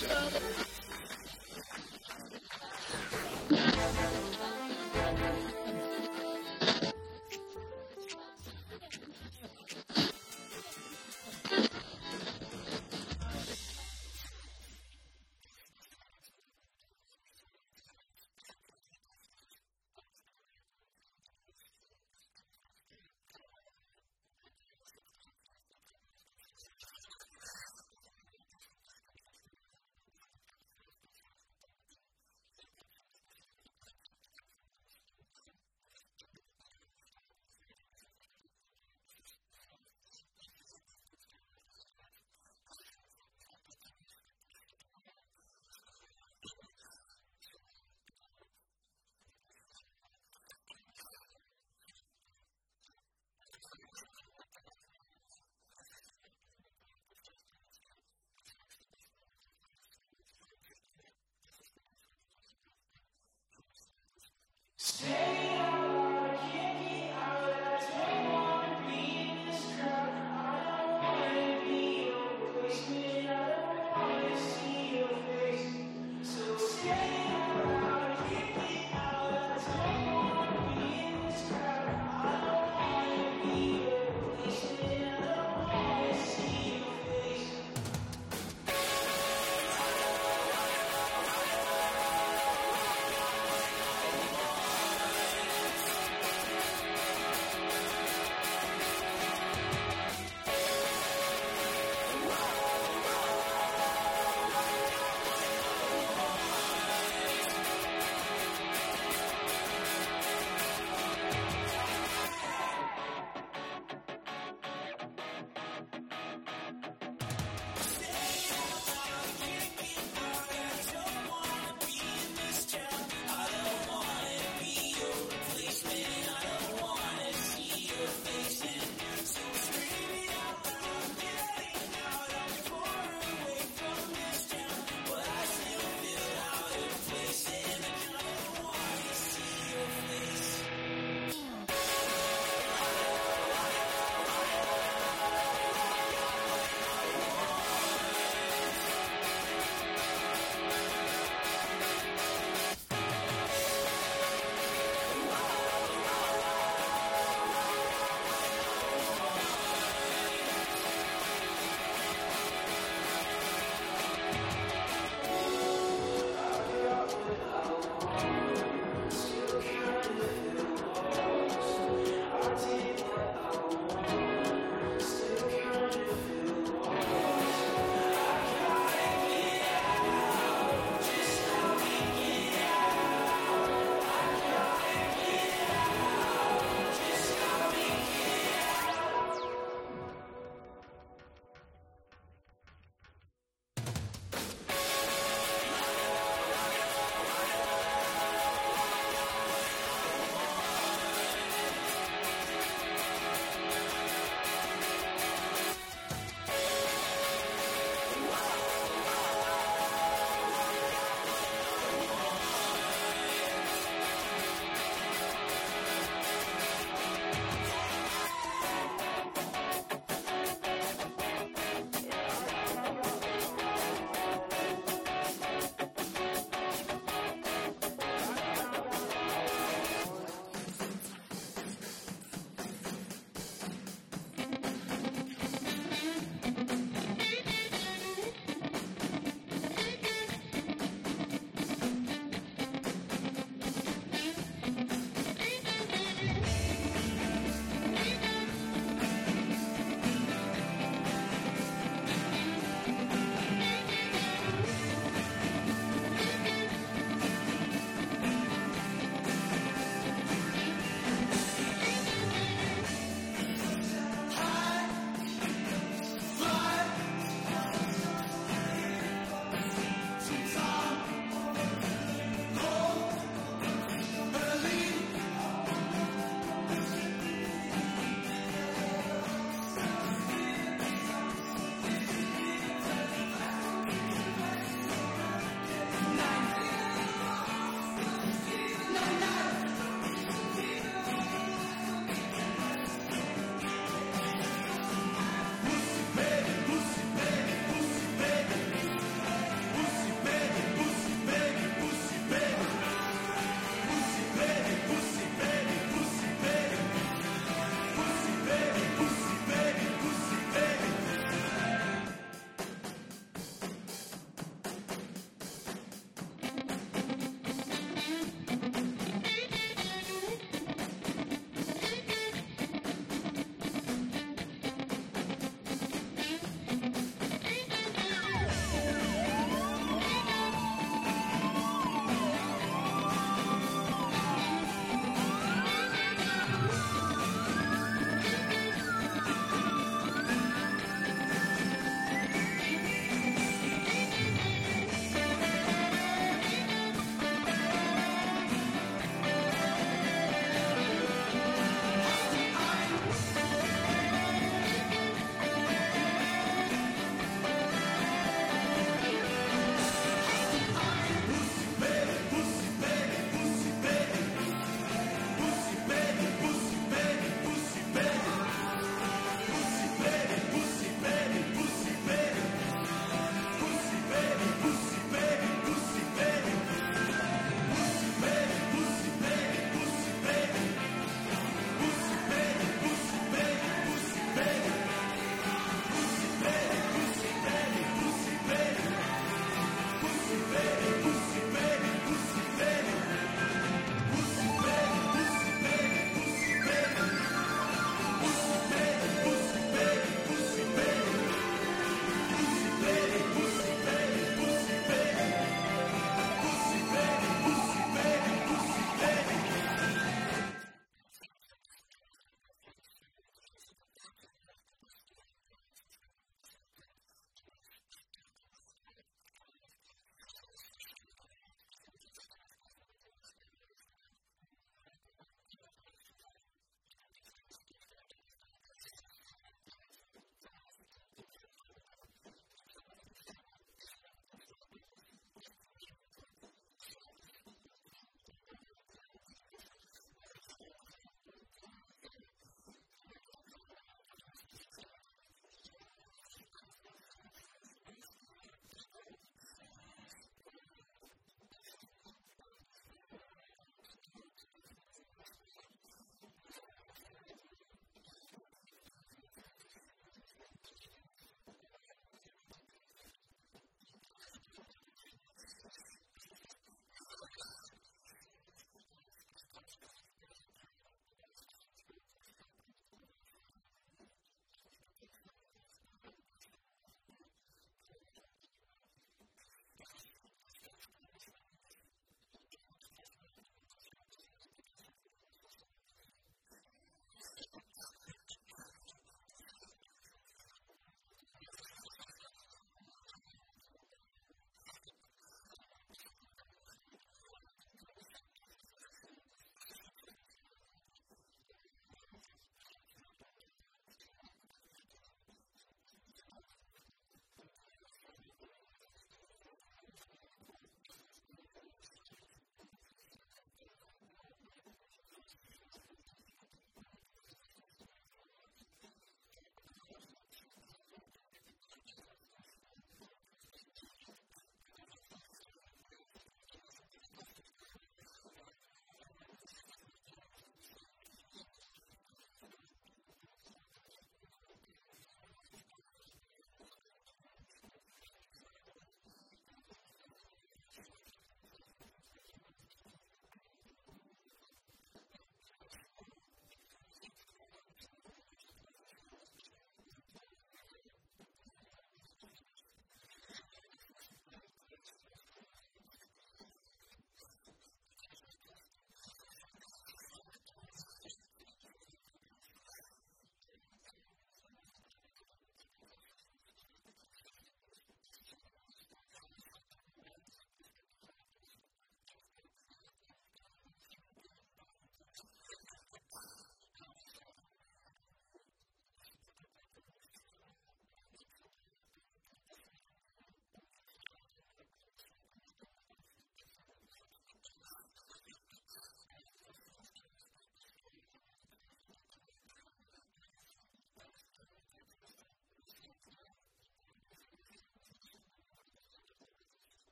Thank you. Say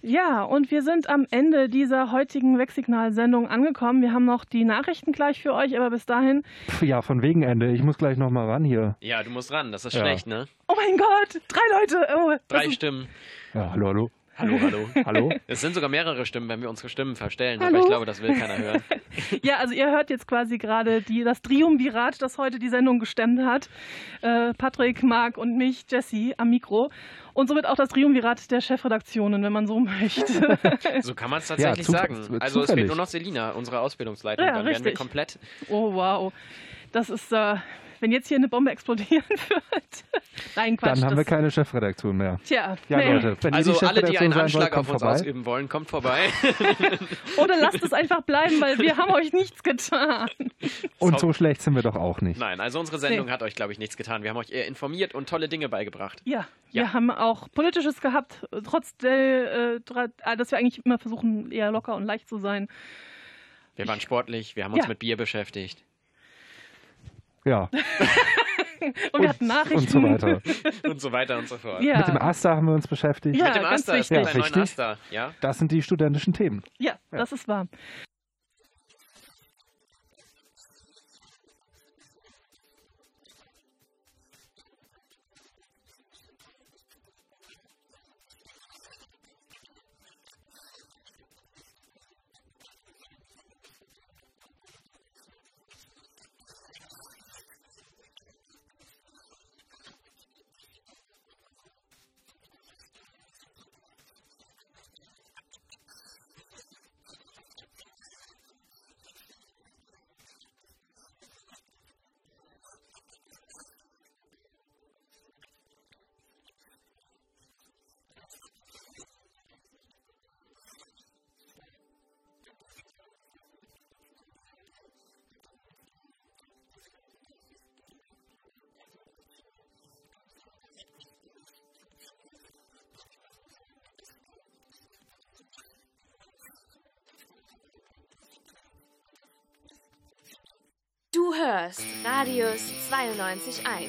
Ja, und wir sind am Ende dieser heutigen Wegsignal-Sendung angekommen. Wir haben noch die Nachrichten gleich für euch, aber bis dahin. Pff, ja, von wegen Ende. Ich muss gleich noch mal ran hier. Ja, du musst ran, das ist Ja. schlecht, ne? Oh mein Gott, drei Leute. Oh, Drei ist- Stimmen. Ja, hallo, hallo. Hallo, hallo. Hallo? Es sind sogar mehrere Stimmen, wenn wir unsere Stimmen verstellen, Hallo? aber ich glaube, das will keiner hören. Ja, also ihr hört jetzt quasi gerade die, das Triumvirat, das heute die Sendung gestemmt hat. Äh, Patrick, Marc und mich, Jessie, am Mikro. Und somit auch das Triumvirat der Chefredaktionen, wenn man so möchte. So kann man es tatsächlich Ja, sagen. zufällig. Also es fehlt nur noch Selina, unsere Ausbildungsleitung. Ja, Dann werden wir richtig. komplett. oh, wow. Das ist, äh, wenn jetzt hier eine Bombe explodieren wird. Nein, Quatsch. Dann haben wir keine Chefredaktion mehr. Tja, Ja, nee. Leute, wenn Also die alle, die einen Anschlag wollt, auf uns vorbei. ausüben wollen, kommt vorbei. Oder lasst es einfach bleiben, weil wir haben euch nichts getan. Und so schlecht sind wir doch auch nicht. Nein, also unsere Sendung Nee. hat euch, glaube ich, nichts getan. Wir haben euch eher informiert und tolle Dinge beigebracht. Ja, wir Ja. haben auch Politisches gehabt, trotz der, äh, dass wir eigentlich immer versuchen, eher locker und leicht zu sein. Wir waren sportlich, wir haben uns Ja. mit Bier beschäftigt. Ja, Und, wir hatten Nachrichten. und so weiter. Und so weiter und so fort. Ja. Mit dem Aster haben wir uns beschäftigt. Ja, mit dem ganz Aster, es wichtig. gibt einen neuen Richtig. Aster. Ja? Das sind die studentischen Themen. Ja, das ist wahr. Hörst Radius 92.1.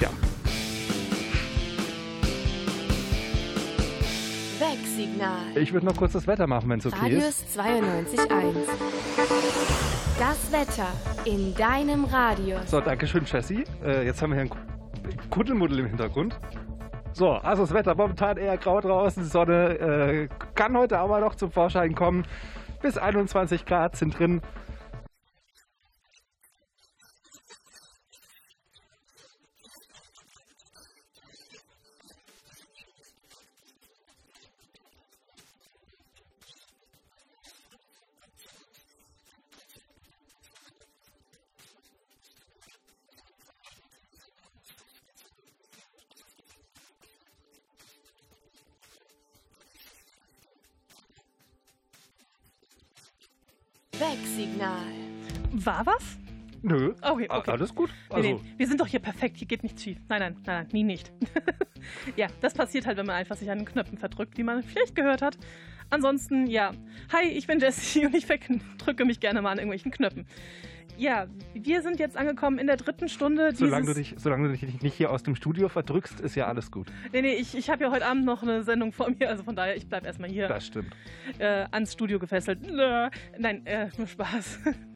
Ja. Wegsignal. Ich würde noch kurz das Wetter machen, wenn es okay ist. Radius 92.1. Das Wetter in deinem Radius. So, danke schön, Jessie. Äh, jetzt haben wir hier einen Kuddelmuddel im Hintergrund. So, also das Wetter momentan eher grau draußen. Die Sonne äh, kann heute aber noch zum Vorschein kommen. Bis 21 Grad sind drin. Wegsignal. War was? Nö. Okay, okay. Alles gut. Nee, Also, nee, wir sind doch hier perfekt, hier geht nichts schief. Nein, nein, nein, nein, nie nicht. ja, das passiert halt, wenn man einfach sich an den Knöpfen verdrückt, die man vielleicht gehört hat. Ansonsten, ja. Hi, ich bin Jessie und ich verdrücke mich gerne mal an irgendwelchen Knöpfen. Ja, wir sind jetzt angekommen in der dritten Stunde. solange du, dich, solange du dich nicht hier aus dem Studio verdrückst, ist ja alles gut. Nee, nee, ich, ich habe ja heute Abend noch eine Sendung vor mir, also von daher, ich bleib erstmal hier Das stimmt. äh, ans Studio gefesselt. Nein, äh, nur Spaß.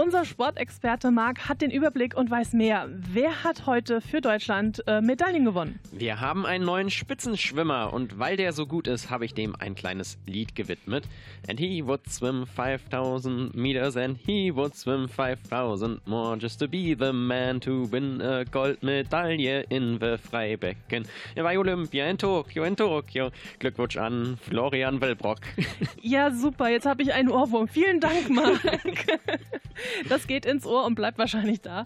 Unser Sportexperte Marc hat den Überblick und weiß mehr. Wer hat heute für Deutschland äh, Medaillen gewonnen? Wir haben einen neuen Spitzenschwimmer und weil der so gut ist, habe ich dem ein kleines Lied gewidmet. And he would swim 5000 meters and he would swim 5000 more just to be the man to win a Goldmedaille in the Freibecken. Er war Olympia in Tokio, in Tokio. Glückwunsch an Florian Wellbrock. Ja, super. Jetzt habe ich einen Ohrwurm. Vielen Dank, Marc. Das geht ins Ohr und bleibt wahrscheinlich da.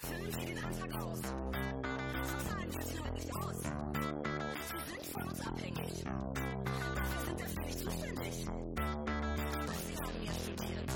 Füllen Sie den Antrag aus. Zahlen Sie sich nicht aus. Sie sind von uns abhängig. Wir sind dafür nicht zuständig. Was Sie haben, ja studiert.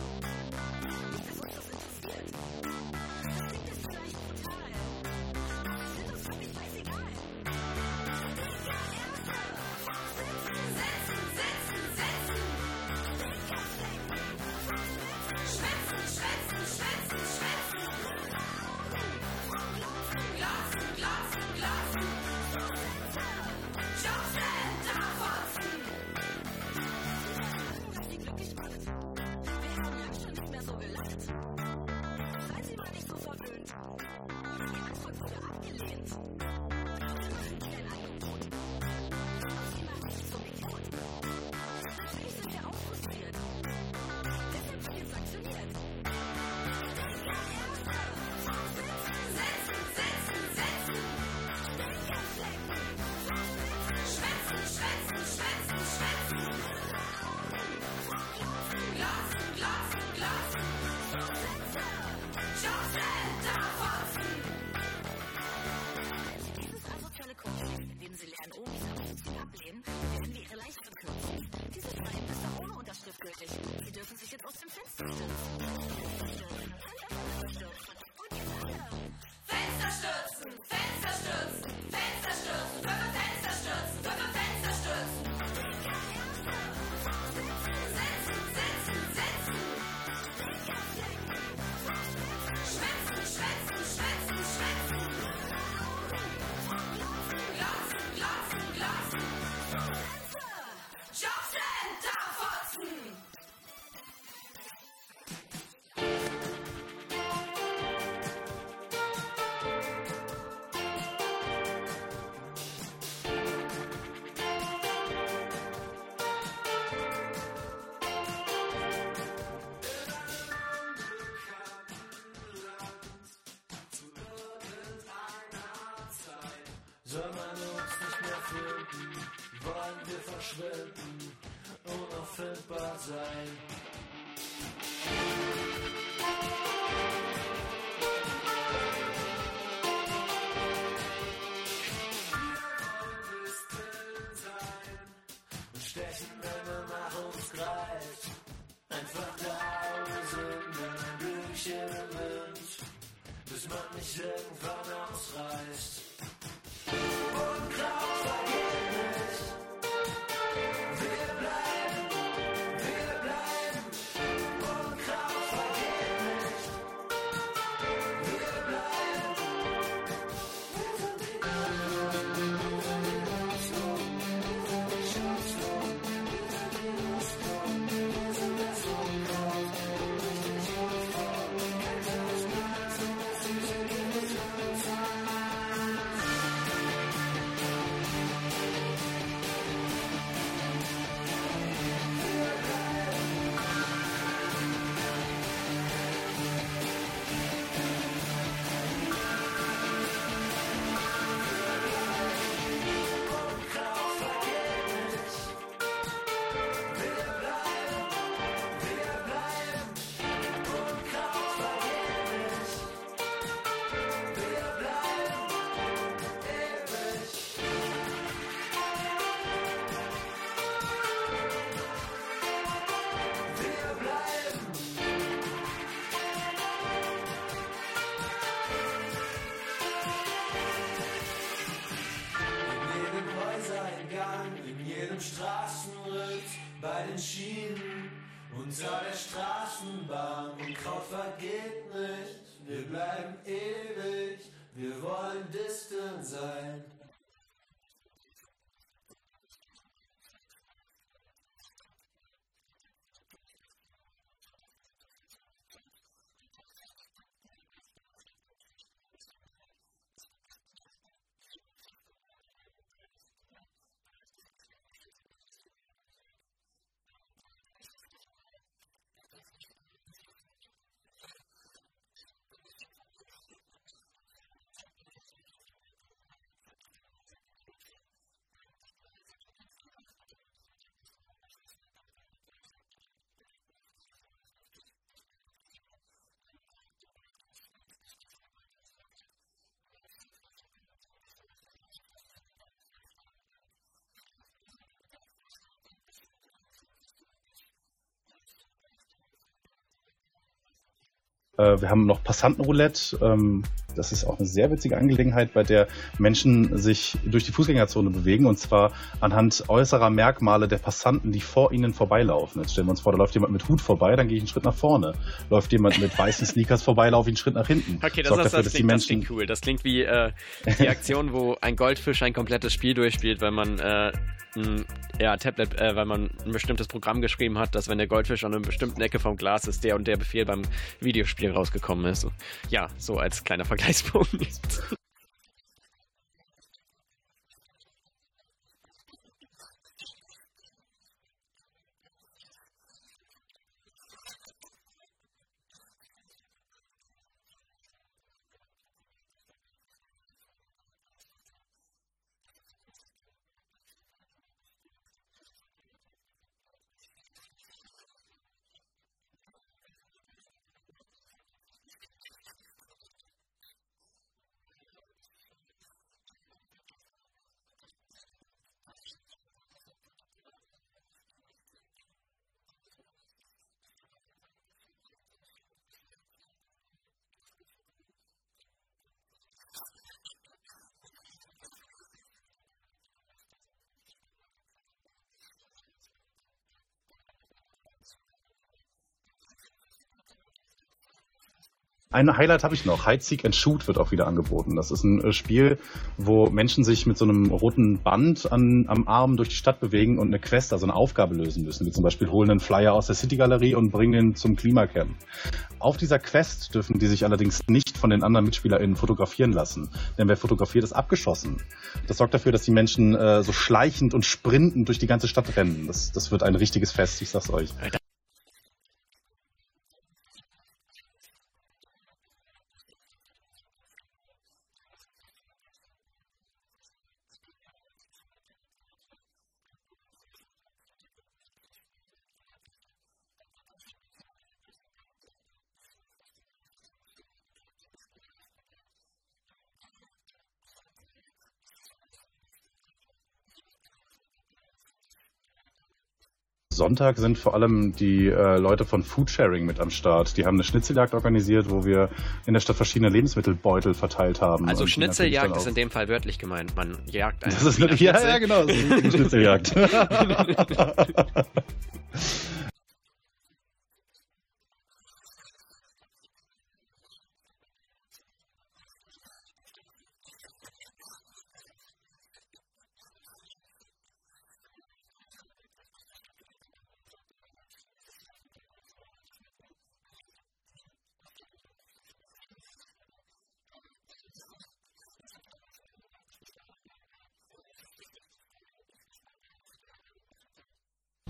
ungeduldig. Sie dürfen sich jetzt aus dem Fenster stellen. Äh, wir haben noch Passantenroulette. Ähm, das ist auch eine sehr witzige Angelegenheit, bei der Menschen sich durch die Fußgängerzone bewegen und zwar anhand äußerer Merkmale der Passanten, die vor ihnen vorbeilaufen. Jetzt stellen wir uns vor, da läuft jemand mit Hut vorbei, dann gehe ich einen Schritt nach vorne. Läuft jemand mit weißen Sneakers vorbei, laufe ich einen Schritt nach hinten. Okay, das, Sorgt dafür, das, klingt, das klingt cool. Das klingt wie äh, die Aktion, wo ein Goldfisch ein komplettes Spiel durchspielt, weil man äh, ein ja, Tablet, äh, weil man ein bestimmtes Programm geschrieben hat, dass wenn der Goldfisch an einer bestimmten Ecke vom Glas ist, der und der Befehl beim Videospiel rausgekommen ist. Ja, so als kleiner Vergleichspunkt. Ein Highlight habe ich noch. Hide, Seek and Shoot wird auch wieder angeboten. Das ist ein äh, Spiel, wo Menschen sich mit so einem roten Band an, am Arm durch die Stadt bewegen und eine Quest, also eine Aufgabe lösen müssen. Wie zum Beispiel holen einen Flyer aus der City-Galerie und bringen den zum Klimacamp. Auf dieser Quest dürfen die sich allerdings nicht von den anderen MitspielerInnen fotografieren lassen. Denn wer fotografiert, ist abgeschossen. Das sorgt dafür, dass die Menschen äh, so schleichend und sprintend durch die ganze Stadt rennen. Das, das wird ein richtiges Fest, ich sag's euch. Sonntag sind vor allem die äh, Leute von Foodsharing mit am Start. Die haben eine Schnitzeljagd organisiert, wo wir in der Stadt verschiedene Lebensmittelbeutel verteilt haben. Also Schnitzeljagd ist in dem Fall wörtlich gemeint. Man jagt auch- einen Das ist Wiener eine, ja, ja, genau, das ist eine Schnitzeljagd.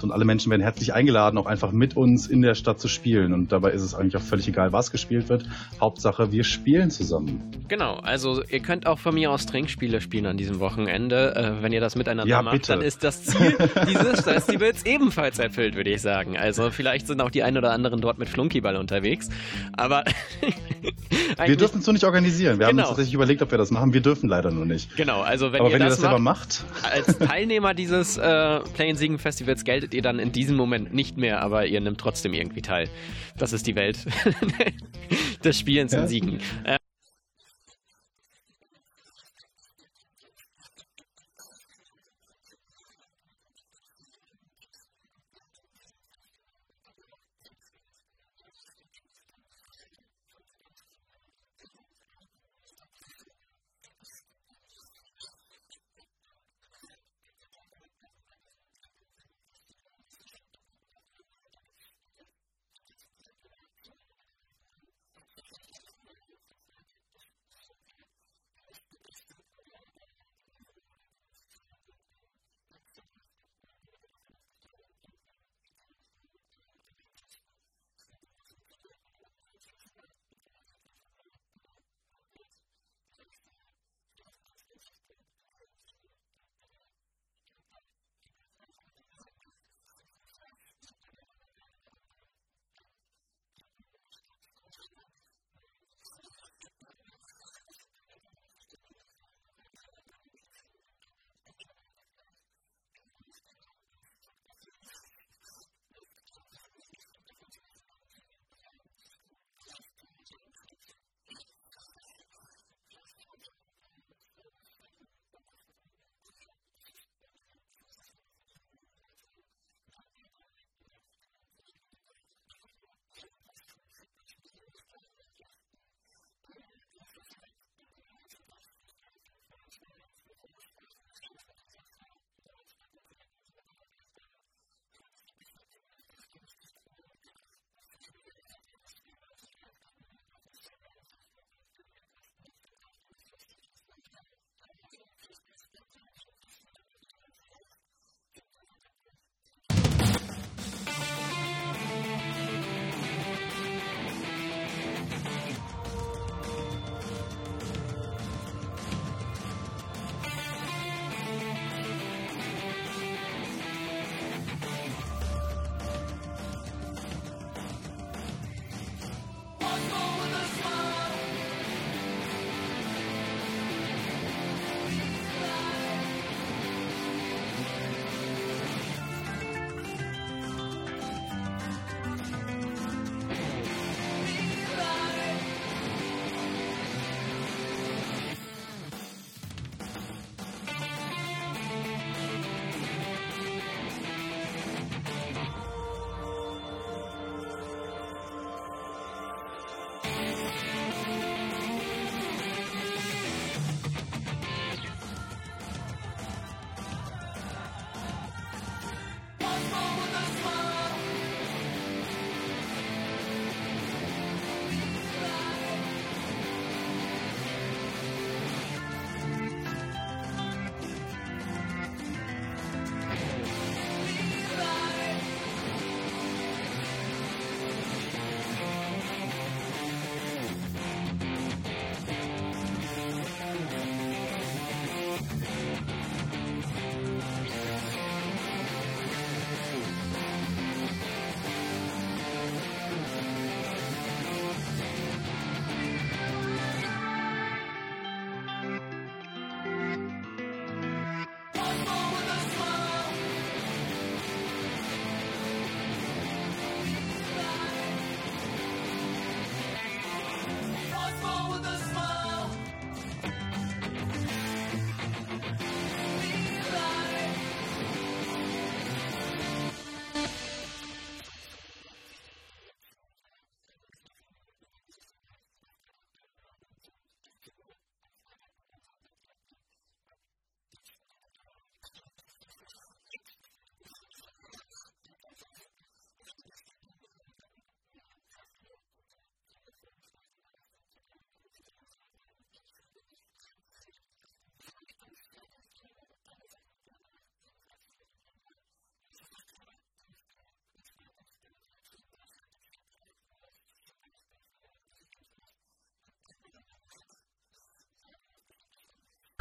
Und alle Menschen werden herzlich eingeladen, auch einfach mit uns in der Stadt zu spielen. Und dabei ist es eigentlich auch völlig egal, was gespielt wird. Hauptsache, wir spielen zusammen. Genau, also ihr könnt auch von mir aus Trinkspiele spielen an diesem Wochenende. Äh, wenn ihr das miteinander Ja, macht, bitte. dann ist das Ziel dieses Festivals ebenfalls erfüllt, würde ich sagen. Also vielleicht sind auch die ein oder anderen dort mit Flunkyball unterwegs. Aber Wir dürfen es so nicht organisieren. Wir haben Genau. uns tatsächlich überlegt, ob wir das machen. Wir dürfen leider nur nicht. Genau, also wenn Aber ihr wenn ihr das, das selber macht, macht, als Teilnehmer dieses äh, Play in Siegen Festivals geltet ihr dann in diesem Moment nicht mehr, aber ihr nimmt trotzdem irgendwie teil. Das ist die Welt des Spielens Ja. in Siegen. Äh,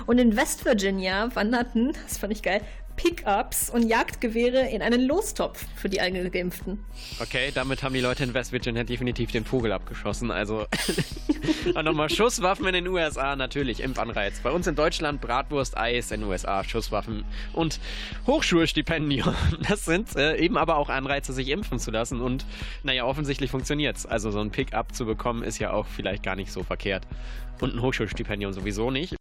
Und in West Virginia wanderten, das fand ich geil, Pickups und Jagdgewehre in einen Lostopf für die Eingeimpften. Okay, damit haben die Leute in West Virginia definitiv den Vogel abgeschossen. Also nochmal Schusswaffen in den USA, natürlich Impfanreiz. Bei uns in Deutschland Bratwurst, Eis, in den USA Schusswaffen und Hochschulstipendium. Das sind äh, eben aber auch Anreize, sich impfen zu lassen. Und naja, offensichtlich funktioniert's. Also so ein Pickup zu bekommen, ist ja auch vielleicht gar nicht so verkehrt. Und ein Hochschulstipendium sowieso nicht.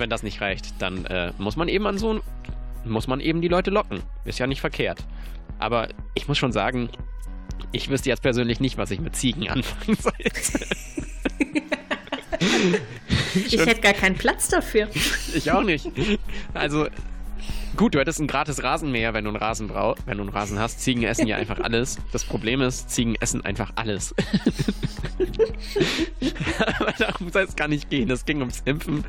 Wenn das nicht reicht, dann äh, muss man eben an so muss man eben die Leute locken. Ist ja nicht verkehrt. Aber ich muss schon sagen, ich wüsste jetzt persönlich nicht, was ich mit Ziegen anfangen sollte. Ich hätte gar keinen Platz dafür. Ich auch nicht. Also, gut, du hättest ein gratis Rasenmäher, wenn du einen Rasen brauchst, wenn du einen Rasen hast. Ziegen essen ja einfach alles. Das Problem ist, Ziegen essen einfach alles. Aber darum soll es gar nicht gehen. Es ging ums Impfen.